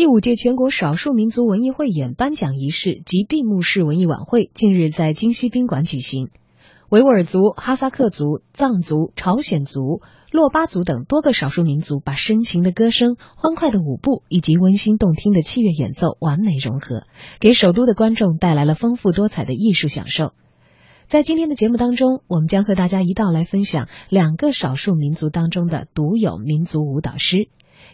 第五届全国少数民族文艺汇演颁奖仪式及闭幕式文艺晚会近日在京西宾馆举行。维吾尔族、哈萨克族、藏族、朝鲜族、洛巴族等多个少数民族把深情的歌声、欢快的舞步以及温馨动听的器乐演奏完美融合，给首都的观众带来了丰富多彩的艺术享受。在今天的节目当中，我们将和大家一道来分享两个少数民族当中的独有民族舞蹈诗，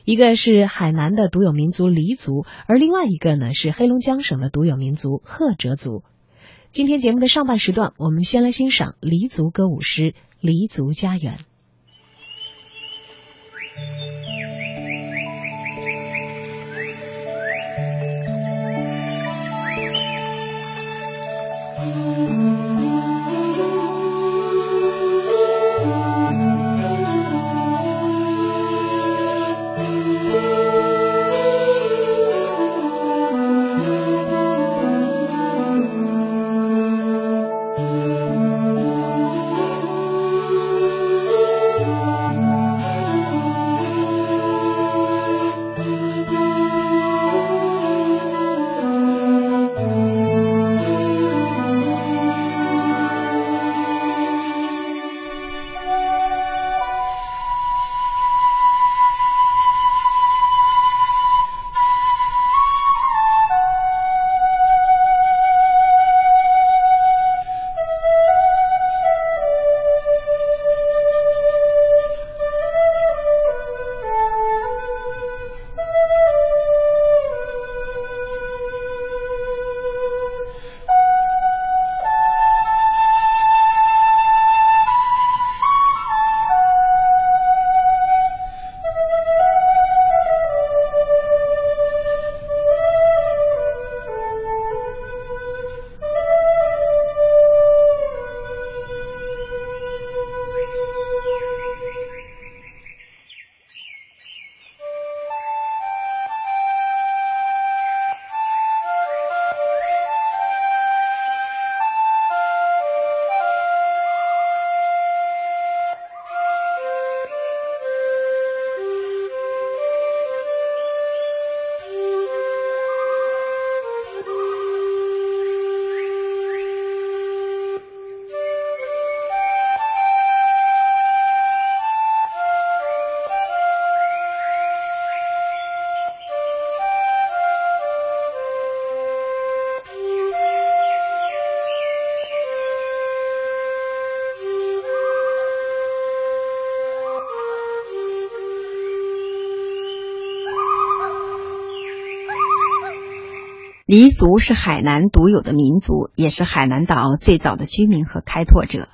一个是海南的独有民族黎族，而另外一个呢是黑龙江省的独有民族赫哲族。今天节目的上半时段，我们先来欣赏黎族歌舞诗《黎族家园》。黎族是海南独有的民族，也是海南岛最早的居民和开拓者。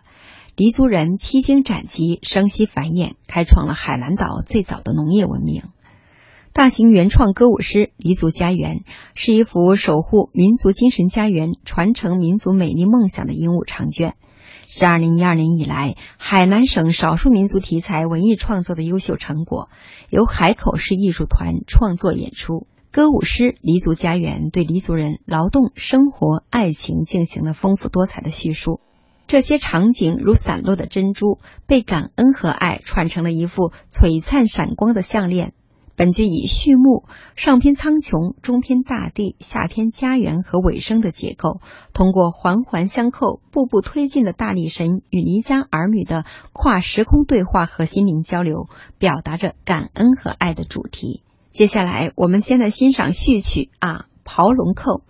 黎族人披荆斩棘，生息繁衍，开创了海南岛最早的农业文明。大型原创歌舞诗《黎族家园》是一幅守护民族精神家园、传承民族美丽梦想的鹦鹉长卷，是二零一二年以来海南省少数民族题材文艺创作的优秀成果，由海口市艺术团创作演出。歌舞诗《黎族家园》对黎族人劳动、生活、爱情进行了丰富多彩的叙述。这些场景如散落的珍珠，被感恩和爱串成了一副璀璨闪光的项链。本剧以序幕、上篇苍穹、中篇大地、下篇家园和尾声的结构，通过环环相扣、步步推进的大力神与黎家儿女的跨时空对话和心灵交流，表达着感恩和爱的主题。接下来，我们先来欣赏序曲啊，《刨龙扣》。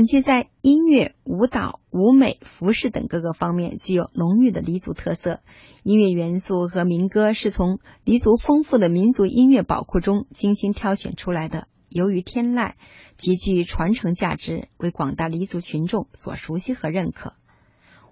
本剧在音乐、舞蹈、舞美、服饰等各个方面具有浓郁的黎族特色。音乐元素和民歌是从黎族丰富的民族音乐宝库中精心挑选出来的，由于天籁，极具传承价值，为广大黎族群众所熟悉和认可。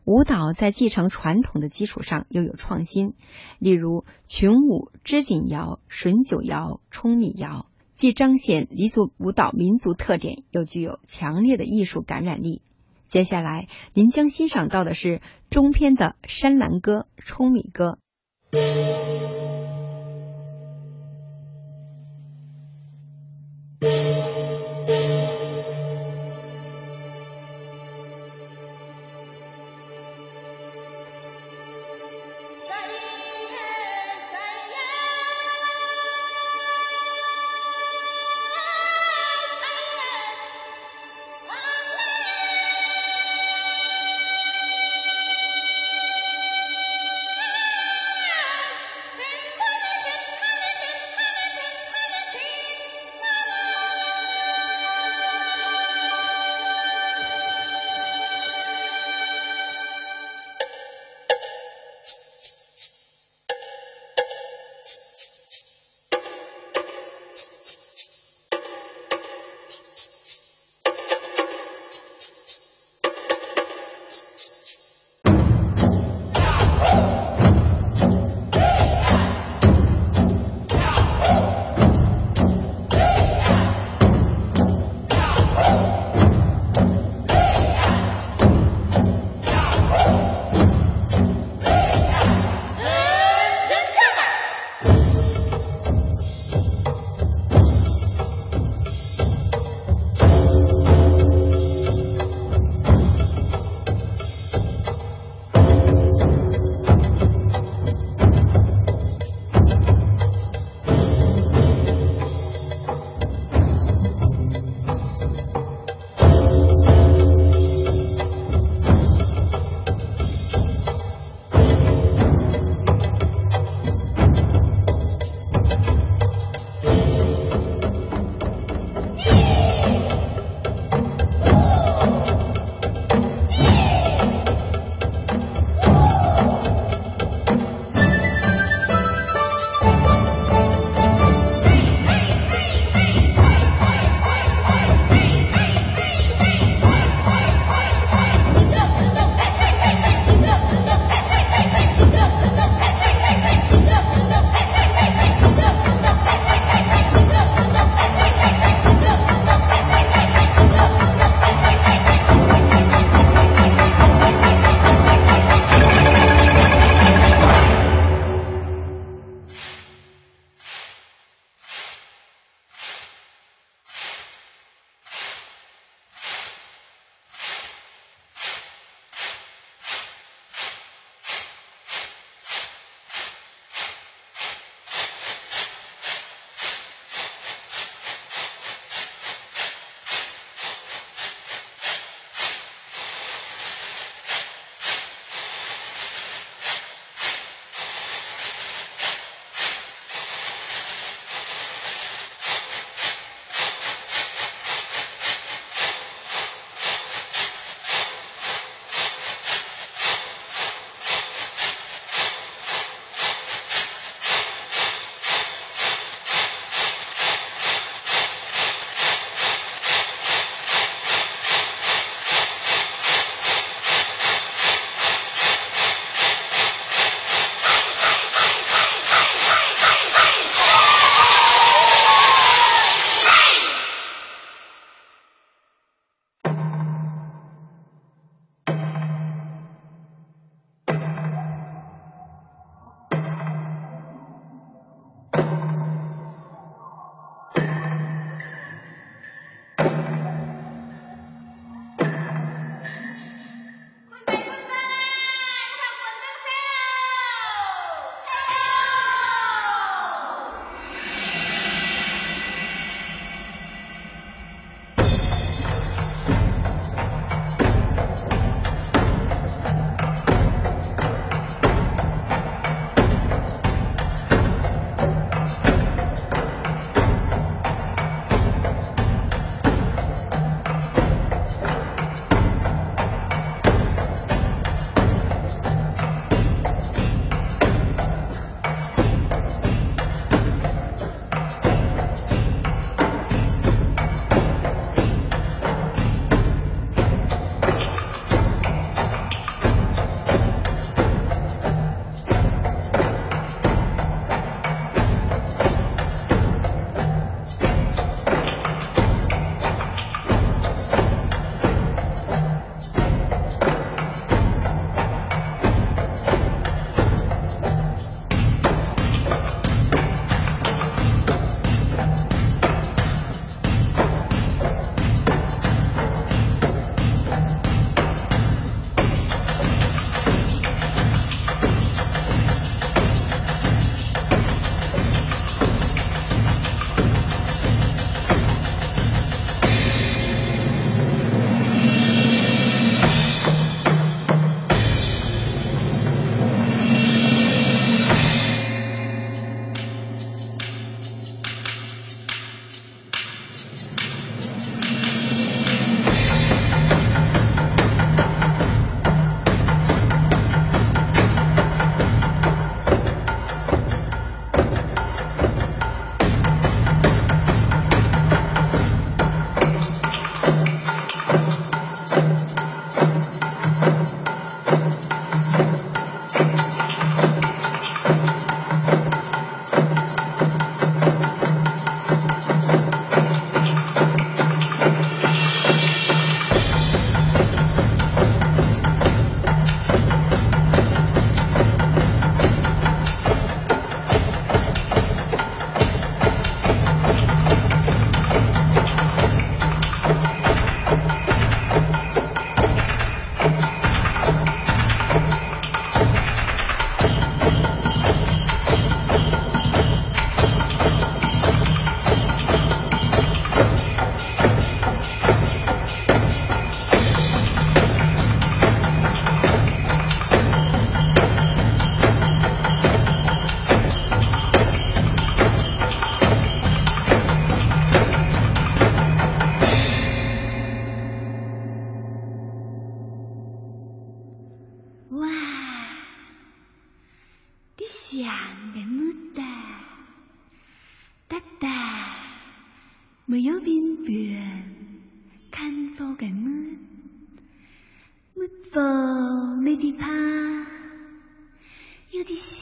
舞蹈在继承传统的基础上又有创新，例如群舞、织锦摇、吮酒摇、舂米摇。既彰显黎族舞蹈民族特点，又具有强烈的艺术感染力。接下来，您将欣赏到的是中篇的山岚歌《舂米歌》。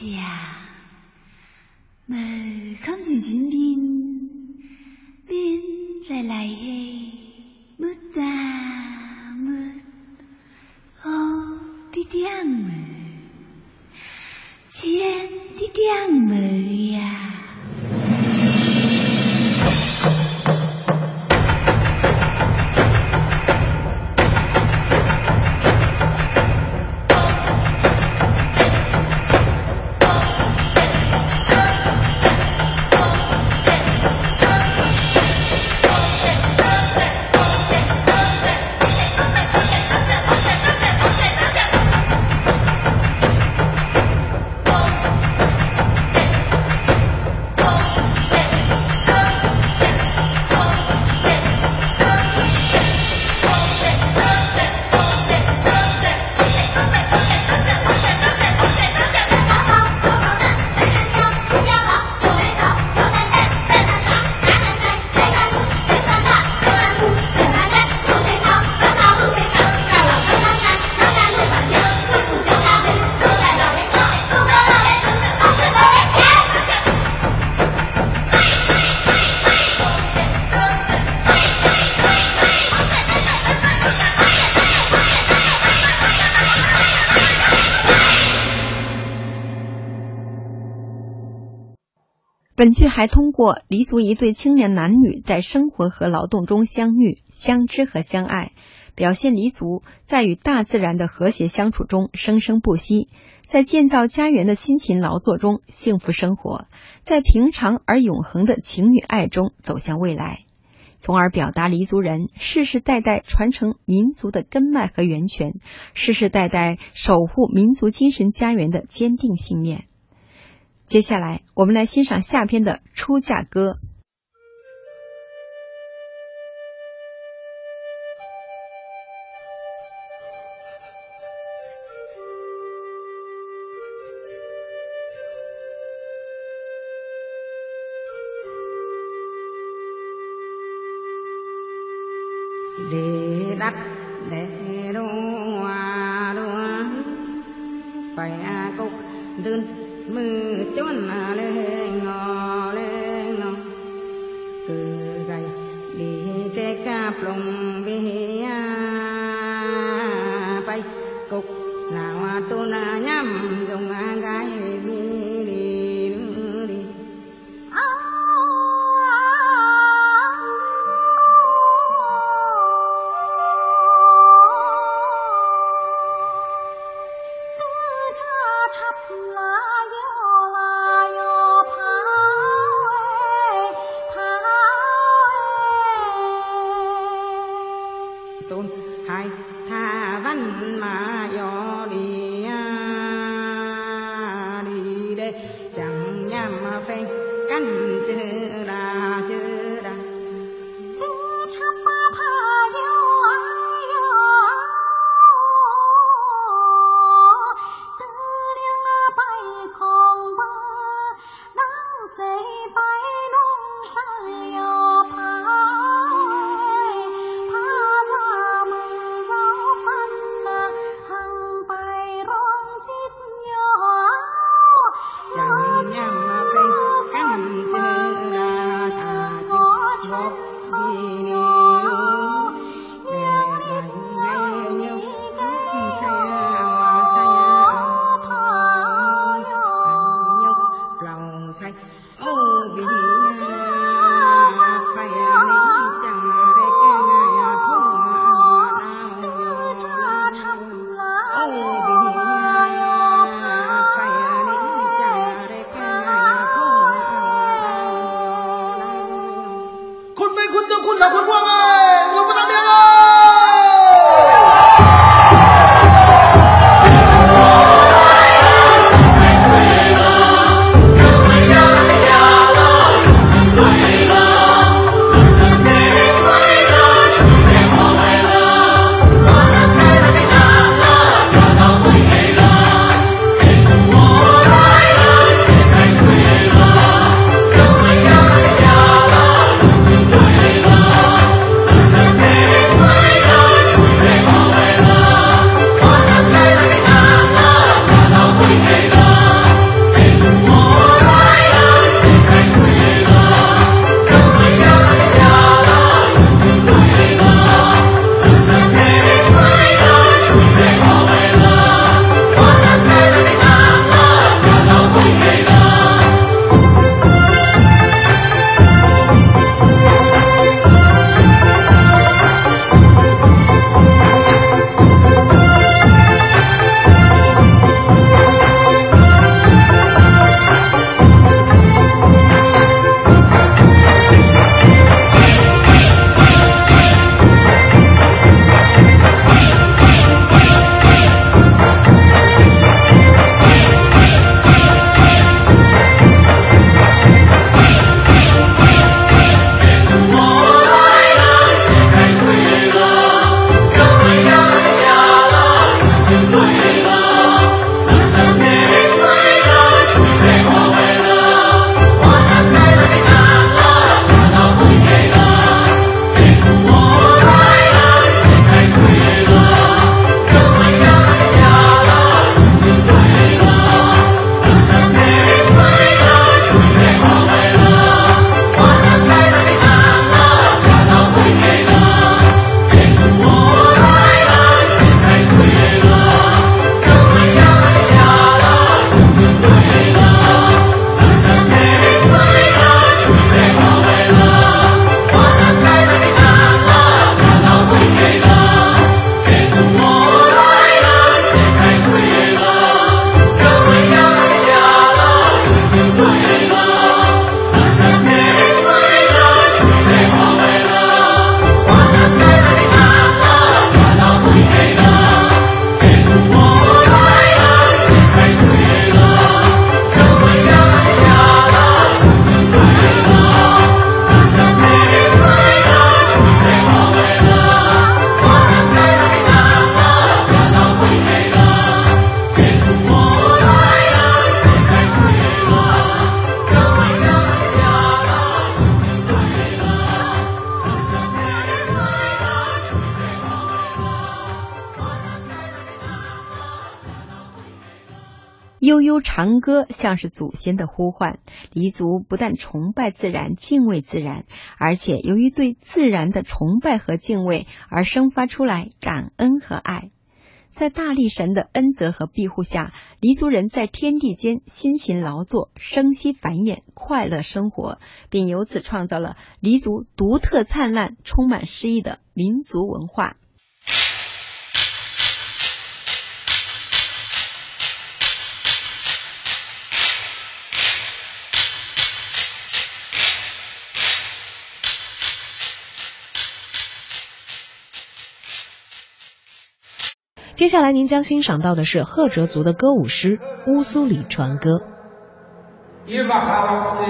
有点想，没看水晶边边来来嘿，木哒木哦的点木。亲爱的本剧还通过黎族一对青年男女在生活和劳动中相遇、相知和相爱，表现黎族在与大自然的和谐相处中生生不息，在建造家园的辛勤劳作中幸福生活，在平常而永恒的情与爱中走向未来，从而表达黎族人世世代代传承民族的根脉和源泉，世世代代守护民族精神家园的坚定信念。接下来，我们来欣赏下篇的《出嫁歌》。不怕长歌像是祖先的呼唤，黎族不但崇拜自然、敬畏自然，而且由于对自然的崇拜和敬畏而生发出来感恩和爱。在大力神的恩泽和庇护下，黎族人在天地间辛勤劳作、生息繁衍、快乐生活，并由此创造了黎族独特、灿烂、充满诗意的民族文化。接下来您将欣赏到的是赫哲族的歌舞诗《乌苏里传歌》。二得一万，二不得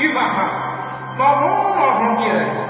一万，阿姐，老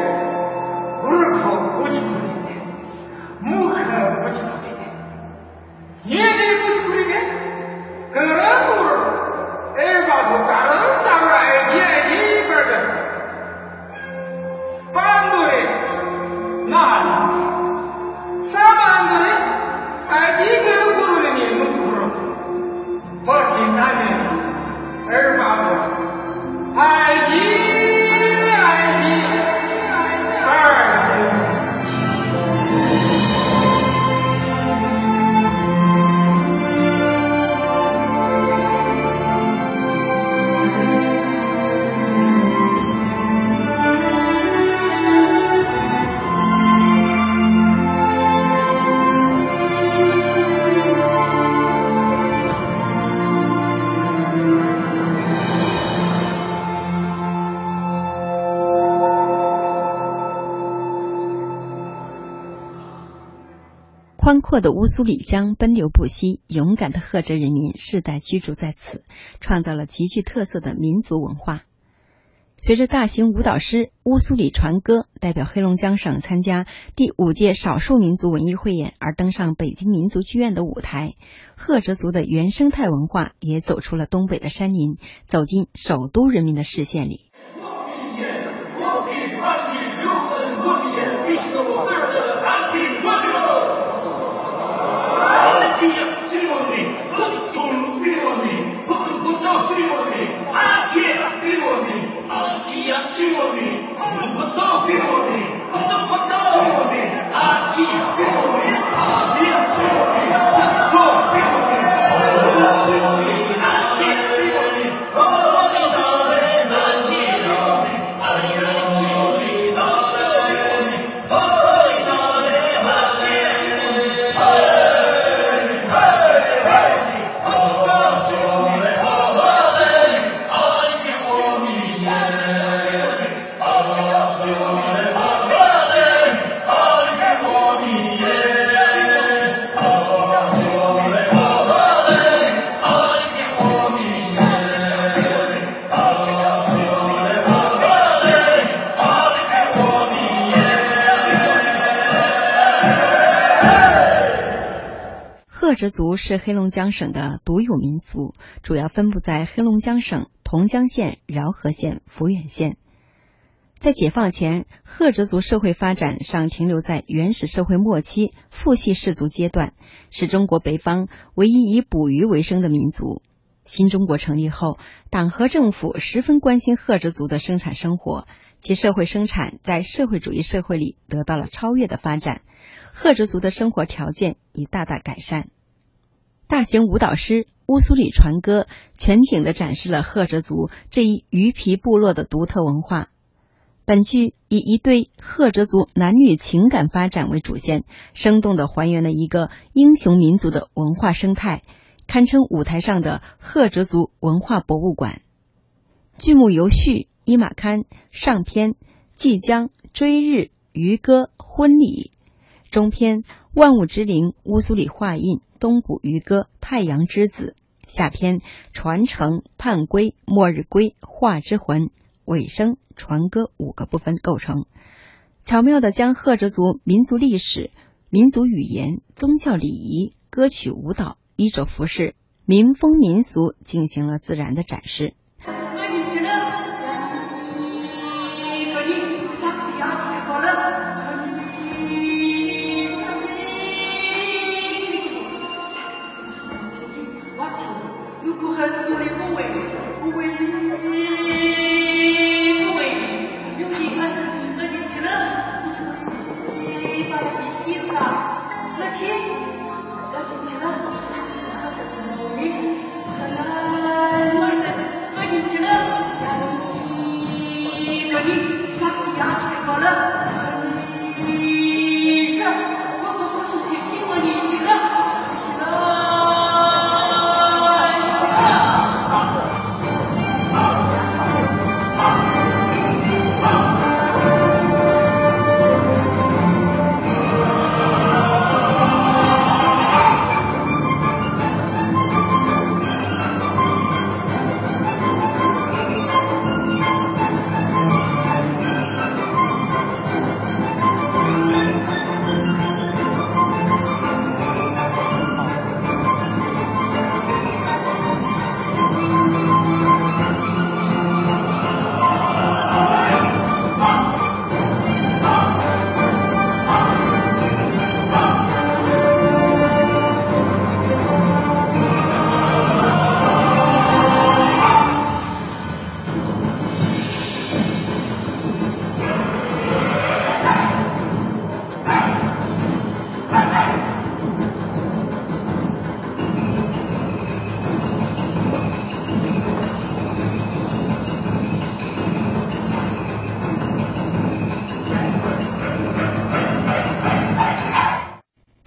阔的乌苏里江奔流不息，勇敢的赫哲人民世代居住在此，创造了极具特色的民族文化。随着大型舞蹈诗《乌苏里传歌》代表黑龙江省参加第五届少数民族文艺汇演而登上北京民族剧院的舞台，赫哲族的原生态文化也走出了东北的山林，走进首都人民的视线里。 지금 실무원님, 흑돈 일원님, 흑군도 실무원님, 아기야 실무원님, 아기야 실무원님, 흑군도 실무원님. 赫哲族是黑龙江省的独有民族，主要分布在黑龙江省同江县、饶河县、抚远县。在解放前，赫哲族社会发展尚停留在原始社会末期父系氏族阶段，是中国北方唯一以捕鱼为生的民族。新中国成立后，党和政府十分关心赫哲族的生产生活，其社会生产在社会主义社会里得到了超越的发展，赫哲族的生活条件已大大改善。大型舞蹈诗《乌苏里传歌》全景地展示了赫哲族这一鱼皮部落的独特文化。本剧以一对赫哲族男女情感发展为主线，生动地还原了一个英雄民族的文化生态，堪称舞台上的赫哲族文化博物馆。剧目由序、伊玛堪、上篇、即将、追日、渔歌婚礼。中篇万物之灵乌苏里画印东古渔歌太阳之子。下篇传承盼归末日归画之魂。尾声传歌五个部分构成，巧妙的将赫哲族民族历史、民族语言、宗教礼仪、歌曲舞蹈、衣着服饰、民风民俗进行了自然的展示。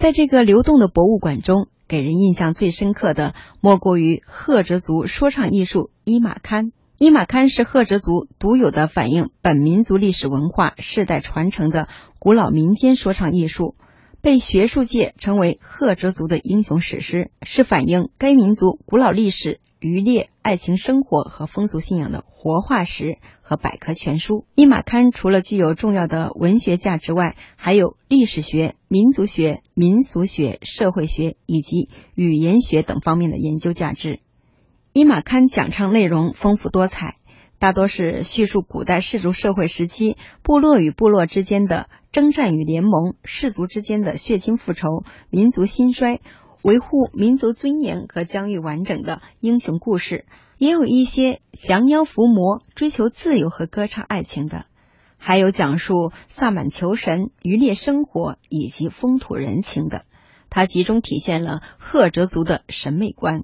在这个流动的博物馆中，给人印象最深刻的莫过于赫哲族说唱艺术伊玛堪。伊玛堪是赫哲族独有的反映本民族历史文化世代传承的古老民间说唱艺术，被学术界称为赫哲族的英雄史诗，是反映该民族古老历史。渔猎、爱情、生活和风俗信仰的活化石和百科全书。伊玛堪除了具有重要的文学价值外，还有历史学、民族学、民俗学、社会学以及语言学等方面的研究价值。伊玛堪讲唱内容丰富多彩，大多是叙述古代氏族社会时期部落与部落之间的征战与联盟、氏族之间的血亲复仇、民族兴衰。维护民族尊严和疆域完整的英雄故事，也有一些降妖伏魔、追求自由和歌唱爱情的，还有讲述萨满求神、渔猎生活以及风土人情的。它集中体现了赫哲族的审美观。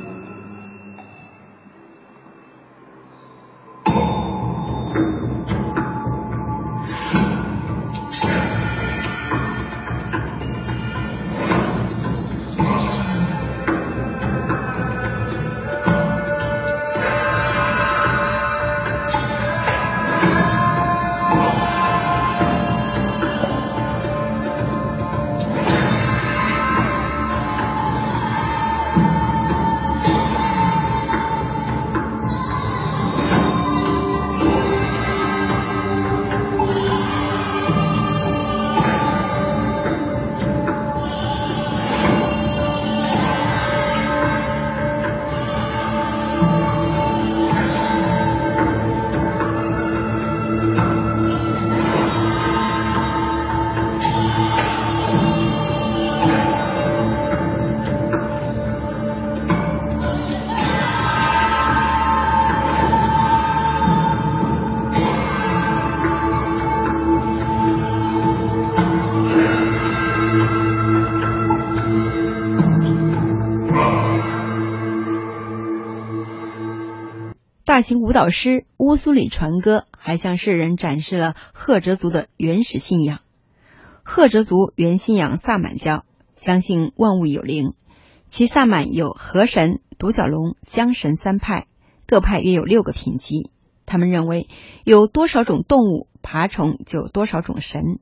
大型舞蹈师、乌苏里船歌，还向世人展示了赫哲族的原始信仰。赫哲族原信仰萨满教，相信万物有灵。其萨满有河神、独角龙、江神三派，各派约有六个品级。他们认为，有多少种动物、爬虫，就有多少种神。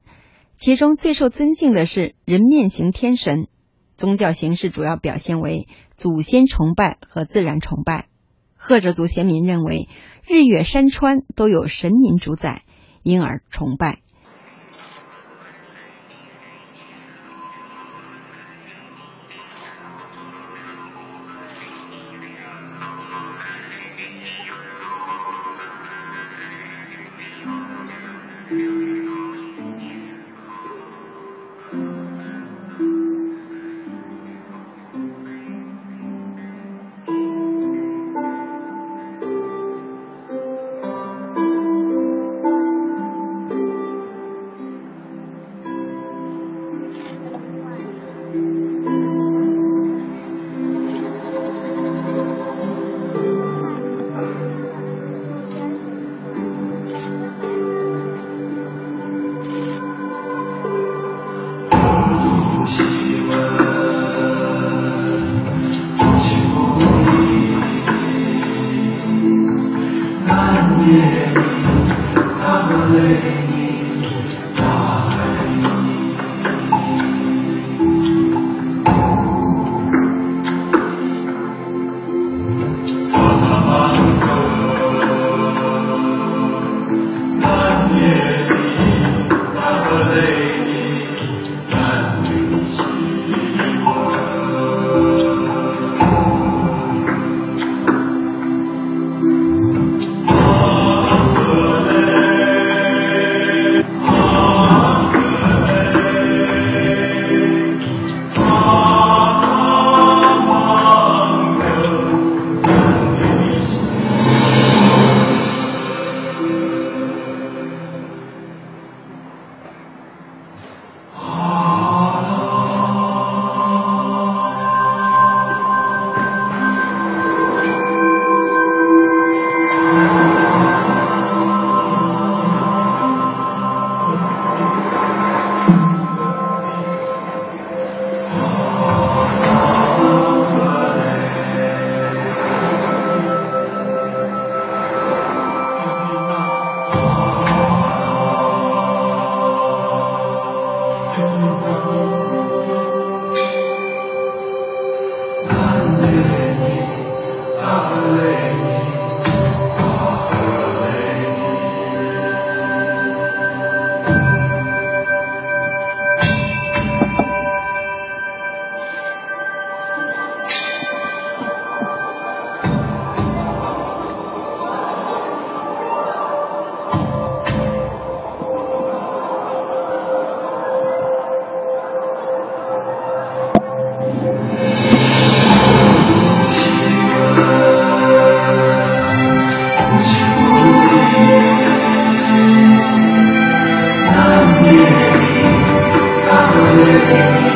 其中最受尊敬的是人面形天神。宗教形式主要表现为祖先崇拜和自然崇拜。赫哲族先民认为，日月山川都有神明主宰，因而崇拜。Amen.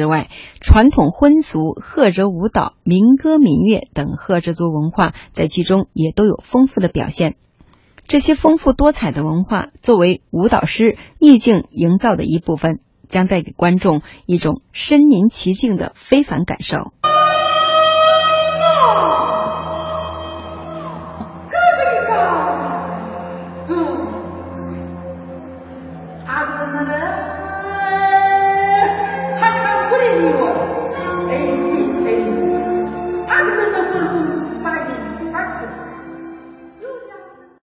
之外，传统婚俗、赫哲舞蹈、民歌民乐等赫哲族文化在剧中也都有丰富的表现。这些丰富多彩的文化，作为舞蹈师意境营造的一部分，将带给观众一种身临其境的非凡感受。